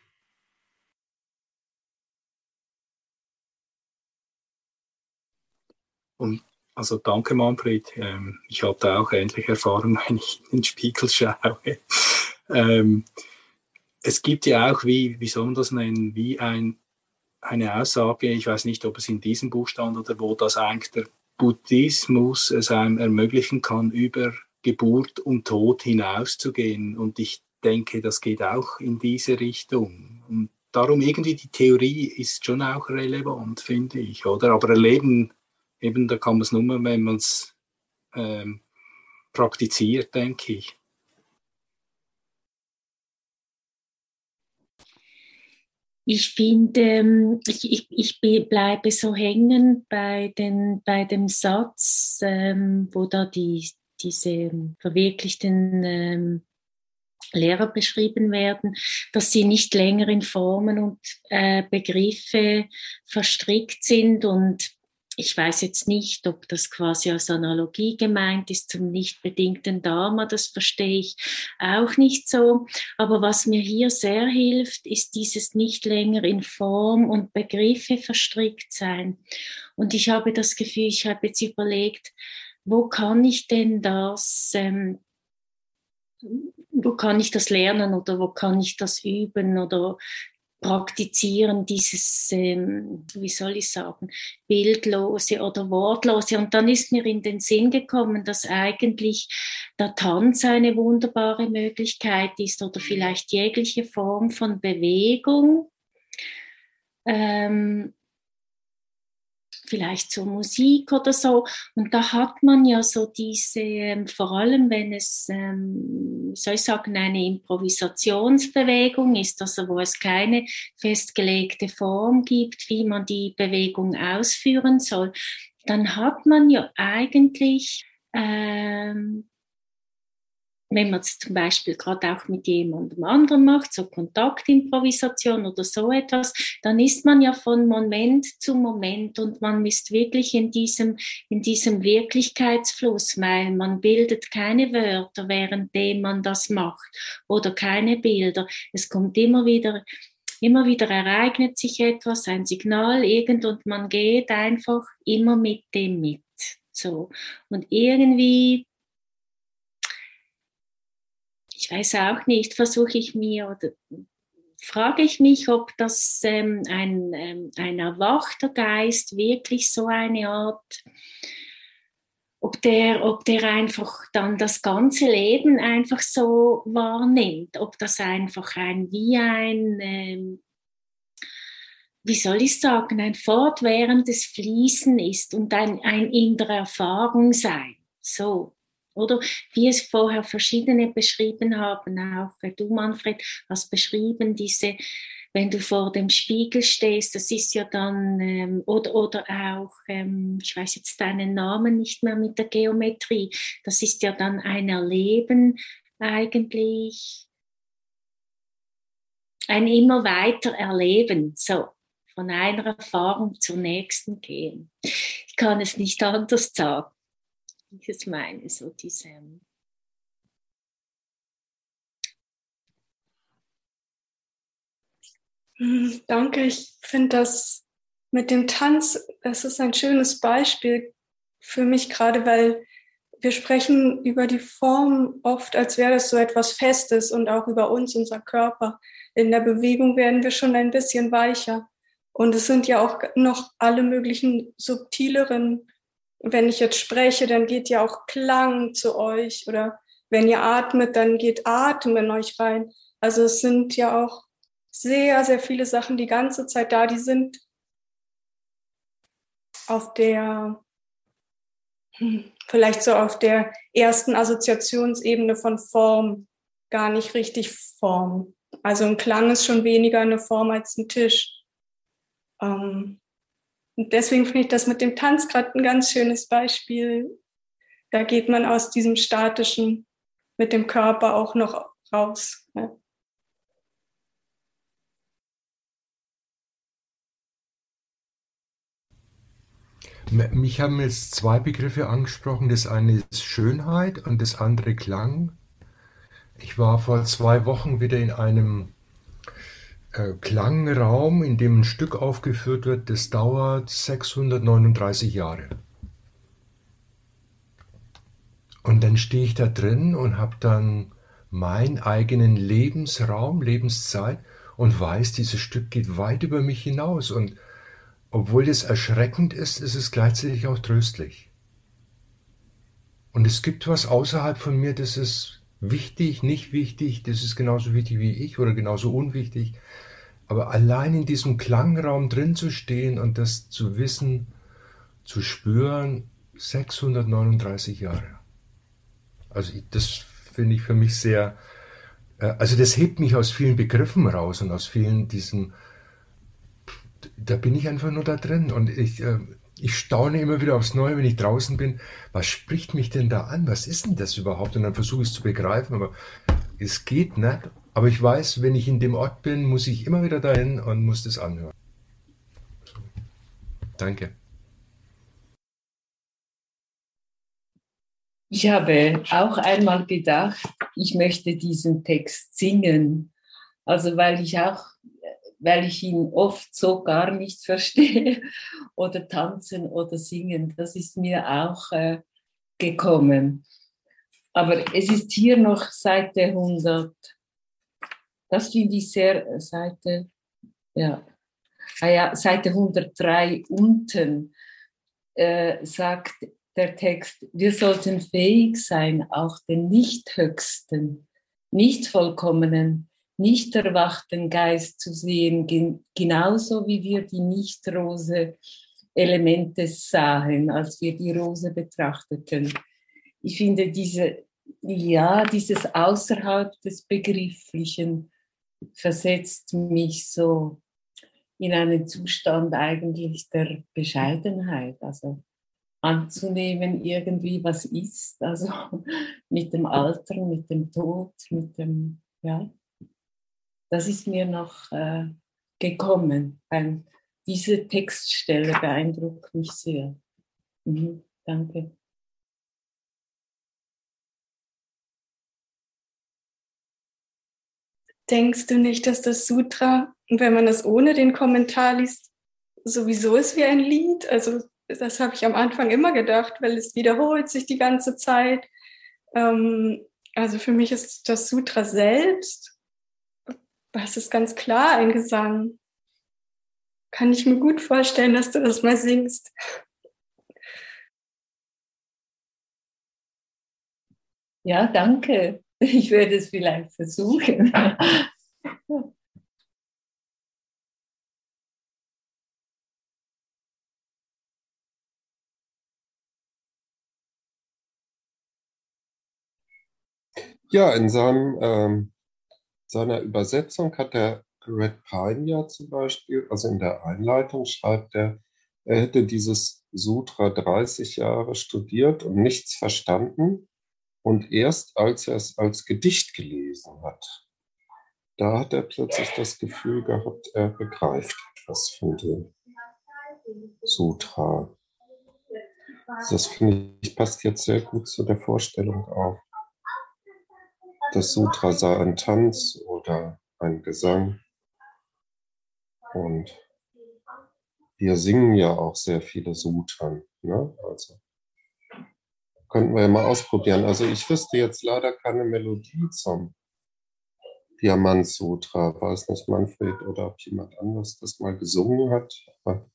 Und also danke Manfred. Ähm, ich hatte auch ähnliche Erfahrungen, wenn ich in den Spiegel schaue. Ähm, es gibt ja auch, wie, wie soll man das nennen, wie ein, eine Aussage, ich weiß nicht, ob es in diesem Buch stand oder wo, dass eigentlich der Buddhismus es einem ermöglichen kann, über Geburt und Tod hinauszugehen. Und ich denke, das geht auch in diese Richtung. Und darum irgendwie die Theorie ist schon auch relevant, finde ich, oder? Aber erleben, eben, da kann man es nur, wenn man es ähm, praktiziert, denke ich. Ich finde, ähm, ich, ich, ich bleibe so hängen bei, den, bei dem Satz, ähm, wo da die, diese verwirklichten ähm, Lehrer beschrieben werden, dass sie nicht länger in Formen und äh, Begriffe verstrickt sind und ich weiß jetzt nicht, ob das quasi als Analogie gemeint ist zum nicht bedingten Dharma, das verstehe ich auch nicht so. Aber was mir hier sehr hilft, ist dieses nicht länger in Form und Begriffe verstrickt sein. Und ich habe das Gefühl, ich habe jetzt überlegt, wo kann ich denn das, ähm, wo kann ich das lernen oder wo kann ich das üben oder praktizieren, dieses, ähm, wie soll ich sagen, bildlose oder wortlose. Und dann ist mir in den Sinn gekommen, dass eigentlich der Tanz eine wunderbare Möglichkeit ist oder vielleicht jegliche Form von Bewegung. Ähm, vielleicht so Musik oder so. Und da hat man ja so diese, ähm, vor allem wenn es, ähm, soll ich sagen, eine Improvisationsbewegung ist, also wo es keine festgelegte Form gibt, wie man die Bewegung ausführen soll, dann hat man ja eigentlich ähm, wenn man es zum Beispiel gerade auch mit jemandem anderen macht, so Kontaktimprovisation oder so etwas, dann ist man ja von Moment zu Moment und man ist wirklich in diesem, in diesem Wirklichkeitsfluss, weil man bildet keine Wörter, währenddem man das macht oder keine Bilder. Es kommt immer wieder immer wieder ereignet sich etwas, ein Signal, irgend und man geht einfach immer mit dem mit. So. Und irgendwie ich weiß auch nicht, versuche ich mir oder frage ich mich, ob das ähm, ein, ähm, ein erwachter Geist wirklich so eine Art, ob der, ob der einfach dann das ganze Leben einfach so wahrnimmt, ob das einfach ein wie ein, ähm, wie soll ich sagen, ein fortwährendes Fließen ist und ein, ein in der Erfahrung sein. So. Oder wie es vorher verschiedene beschrieben haben, auch du Manfred hast beschrieben, diese, wenn du vor dem Spiegel stehst, das ist ja dann, ähm, oder, oder auch, ähm, ich weiß jetzt deinen Namen nicht mehr mit der Geometrie, das ist ja dann ein Erleben eigentlich, ein immer weiter Erleben, so von einer Erfahrung zur nächsten gehen. Ich kann es nicht anders sagen ich es meine, so diese. Hm, danke, ich finde das mit dem Tanz, das ist ein schönes Beispiel für mich gerade, weil wir sprechen über die Form oft, als wäre das so etwas Festes und auch über uns, unser Körper. In der Bewegung werden wir schon ein bisschen weicher. Und es sind ja auch noch alle möglichen subtileren wenn ich jetzt spreche, dann geht ja auch Klang zu euch oder wenn ihr atmet, dann geht Atem in euch rein. Also es sind ja auch sehr, sehr viele Sachen die ganze Zeit da, die sind auf der, hm, vielleicht so auf der ersten Assoziationsebene von Form gar nicht richtig Form. Also ein Klang ist schon weniger eine Form als ein Tisch. Ähm, und deswegen finde ich das mit dem Tanz gerade ein ganz schönes Beispiel. Da geht man aus diesem statischen mit dem Körper auch noch raus. Ja. Mich haben jetzt zwei Begriffe angesprochen. Das eine ist Schönheit und das andere Klang. Ich war vor zwei Wochen wieder in einem Klangraum, in dem ein Stück aufgeführt wird, das dauert 639 Jahre. Und dann stehe ich da drin und habe dann meinen eigenen Lebensraum, Lebenszeit und weiß, dieses Stück geht weit über mich hinaus. Und obwohl es erschreckend ist, ist es gleichzeitig auch tröstlich. Und es gibt was außerhalb von mir, das ist wichtig, nicht wichtig, das ist genauso wichtig wie ich oder genauso unwichtig. Aber allein in diesem Klangraum drin zu stehen und das zu wissen, zu spüren, 639 Jahre. Also das finde ich für mich sehr, äh, also das hebt mich aus vielen Begriffen raus und aus vielen diesen, da bin ich einfach nur da drin und ich, äh, ich staune immer wieder aufs Neue, wenn ich draußen bin. Was spricht mich denn da an? Was ist denn das überhaupt? Und dann versuche ich es zu begreifen, aber es geht nicht. Aber ich weiß, wenn ich in dem Ort bin, muss ich immer wieder dahin und muss das anhören. Danke. Ich habe auch einmal gedacht, ich möchte diesen Text singen. Also weil ich auch, weil ich ihn oft so gar nicht verstehe oder tanzen oder singen. Das ist mir auch äh, gekommen. Aber es ist hier noch Seite 100. Das finde ich sehr, äh, Seite, ja, ah ja Seite 103 unten äh, sagt der Text, wir sollten fähig sein, auch den nicht höchsten, nicht vollkommenen, nicht erwachten Geist zu sehen, genauso wie wir die nicht-rose Elemente sahen, als wir die Rose betrachteten. Ich finde diese, ja, dieses außerhalb des Begrifflichen versetzt mich so in einen Zustand eigentlich der Bescheidenheit. Also anzunehmen, irgendwie was ist, also mit dem Alter, mit dem Tod, mit dem, ja, das ist mir noch äh, gekommen. Ein, diese Textstelle beeindruckt mich sehr. Mhm, danke. Denkst du nicht, dass das Sutra, wenn man es ohne den Kommentar liest, sowieso ist wie ein Lied? Also das habe ich am Anfang immer gedacht, weil es wiederholt sich die ganze Zeit. Ähm, also für mich ist das Sutra selbst, das ist ganz klar ein Gesang. Kann ich mir gut vorstellen, dass du das mal singst. Ja, danke. Ich werde es vielleicht versuchen. Ja, in seinem, ähm, seiner Übersetzung hat der Red Pine ja zum Beispiel, also in der Einleitung schreibt er, er hätte dieses Sutra 30 Jahre studiert und nichts verstanden. Und erst als er es als Gedicht gelesen hat, da hat er plötzlich das Gefühl gehabt, er begreift etwas von dem Sutra. Das finde ich passt jetzt sehr gut zu der Vorstellung auch das Sutra sei ein Tanz oder ein Gesang. Und wir singen ja auch sehr viele Sutren. Ne? Also könnten wir ja mal ausprobieren. Also ich wüsste jetzt leider keine Melodie zum Diamant Sutra. Weiß nicht Manfred oder ob jemand anderes das mal gesungen hat. Aber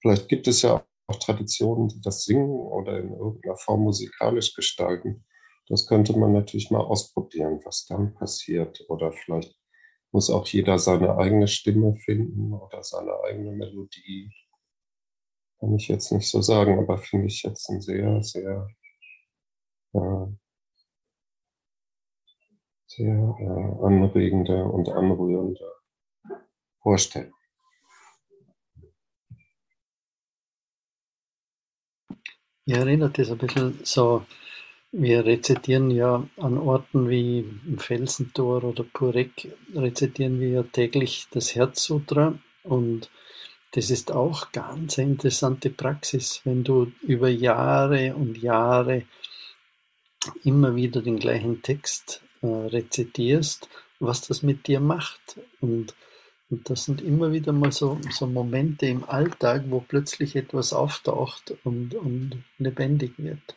vielleicht gibt es ja auch Traditionen, die das singen oder in irgendeiner Form musikalisch gestalten. Das könnte man natürlich mal ausprobieren, was dann passiert. Oder vielleicht muss auch jeder seine eigene Stimme finden oder seine eigene Melodie. Kann ich jetzt nicht so sagen, aber finde ich jetzt ein sehr, sehr, äh, sehr äh, anregende und anrührende Vorstellung. Ja, erinnert das ein bisschen so wir rezitieren ja an Orten wie im Felsentor oder Purek, rezitieren wir ja täglich das Herzsutra und das ist auch ganz eine interessante Praxis, wenn du über Jahre und Jahre immer wieder den gleichen Text äh, rezitierst, was das mit dir macht. Und, und das sind immer wieder mal so, so Momente im Alltag, wo plötzlich etwas auftaucht und, und lebendig wird.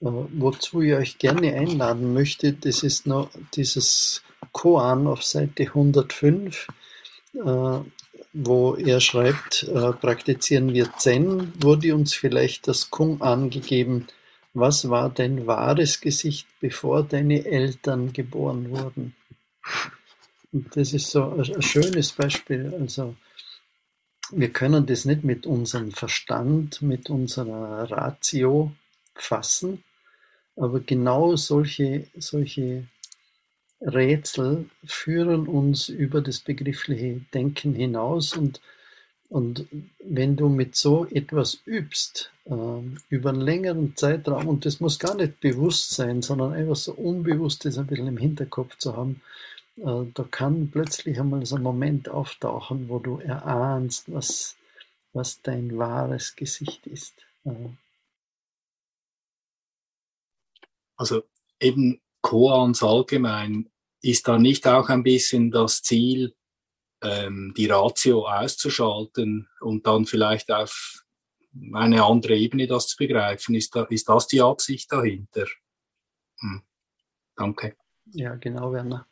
Wozu ich euch gerne einladen möchte, das ist noch dieses Koan auf Seite 105, äh, wo er schreibt, äh, praktizieren wir Zen, wurde uns vielleicht das Kung angegeben, was war dein wahres Gesicht, bevor deine Eltern geboren wurden? Und das ist so ein schönes Beispiel. Also wir können das nicht mit unserem Verstand, mit unserer Ratio fassen, aber genau solche, solche Rätsel führen uns über das begriffliche Denken hinaus und, und wenn du mit so etwas übst, äh, über einen längeren Zeitraum, und das muss gar nicht bewusst sein, sondern einfach so unbewusst das ein bisschen im Hinterkopf zu haben, äh, da kann plötzlich einmal so ein Moment auftauchen, wo du erahnst, was, was dein wahres Gesicht ist. Äh. Also eben Koans allgemein, ist da nicht auch ein bisschen das Ziel, ähm, die Ratio auszuschalten und dann vielleicht auf eine andere Ebene das zu begreifen? Ist, da, ist das die Absicht dahinter? Hm. Danke. Ja, genau, Werner.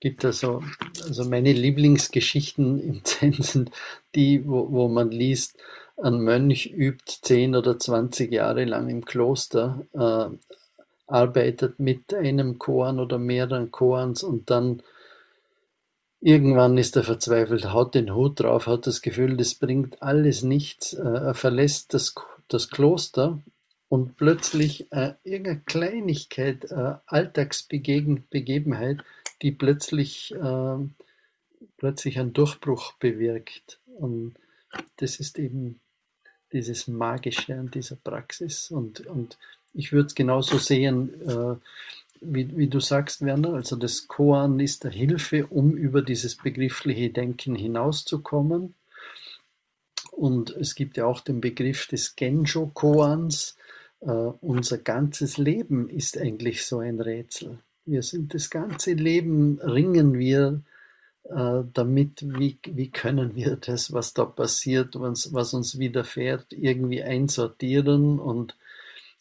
Gibt also, also meine Lieblingsgeschichten im Zen sind die, wo, wo man liest, ein Mönch übt zehn oder zwanzig Jahre lang im Kloster, äh, arbeitet mit einem Koan oder mehreren Koans und dann irgendwann ist er verzweifelt, haut den Hut drauf, hat das Gefühl, das bringt alles nichts. Äh, er verlässt das, das Kloster und plötzlich äh, irgendeine Kleinigkeit, äh, Alltagsbegebenheit, die plötzlich, äh, plötzlich einen Durchbruch bewirkt. Und das ist eben dieses Magische an dieser Praxis. Und, und ich würde es genauso sehen, äh, wie, wie du sagst, Werner. Also das Koan ist eine Hilfe, um über dieses begriffliche Denken hinauszukommen. Und es gibt ja auch den Begriff des Genjo-Koans. Äh, unser ganzes Leben ist eigentlich so ein Rätsel. Wir sind das ganze Leben, ringen wir damit, wie, wie können wir das, was da passiert, was, was uns widerfährt, irgendwie einsortieren und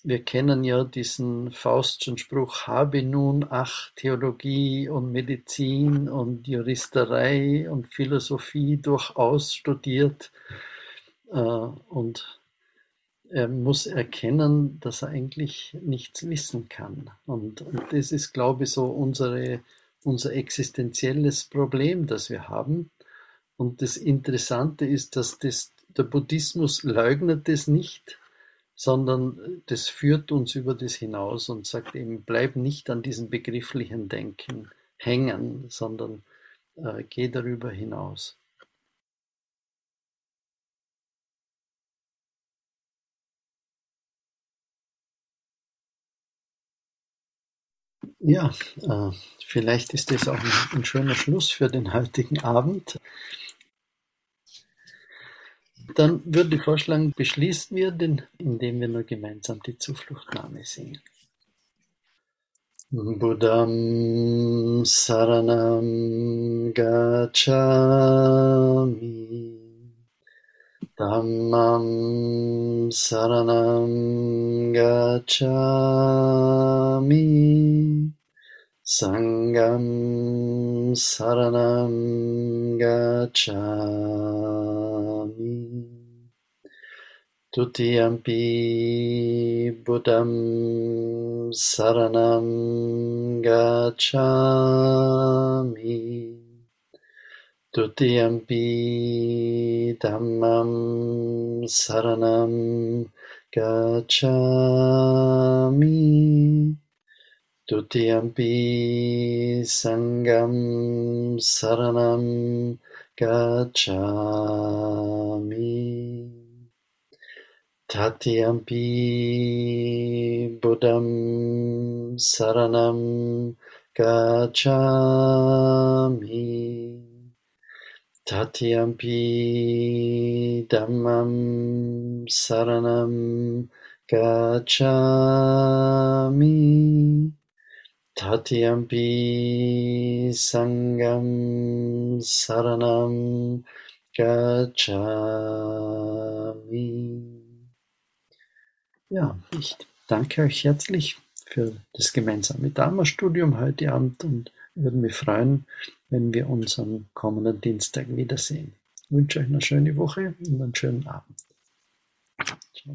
wir kennen ja diesen Faustschen Spruch, habe nun ach Theologie und Medizin und Juristerei und Philosophie durchaus studiert äh, und er muss erkennen, dass er eigentlich nichts wissen kann. Und, und das ist, glaube ich, so unsere, unser existenzielles Problem, das wir haben. Und das Interessante ist, dass das, der Buddhismus leugnet das nicht, sondern das führt uns über das hinaus und sagt eben, bleib nicht an diesem begrifflichen Denken hängen, sondern äh, geh darüber hinaus. Ja, äh, vielleicht ist das auch ein, ein schöner Schluss für den heutigen Abend. Dann würde ich vorschlagen, beschließen wir den, indem wir nur gemeinsam die Zufluchtnahme singen. Buddham Saranam Gacchami Dhammam Saranam Gacchami Sangam Saranam Gacchami. Tutiyampi Buddham Saranam Gacchami. Tutiyampi Dhammam Saranam Gacchami Tutiyampi Sangam Saranam Gacchami Tatiyampi Buddham Saranam Gacchami Tatiyampi Dhammam Saranam Gacchami Tatiyampi Sangam Saranam Gacchami ja, ich danke euch herzlich für das gemeinsame Dharma-Studium heute Abend und würde mich freuen, wenn wir uns am kommenden Dienstag wiedersehen. Ich wünsche euch eine schöne Woche und einen schönen Abend. Ciao.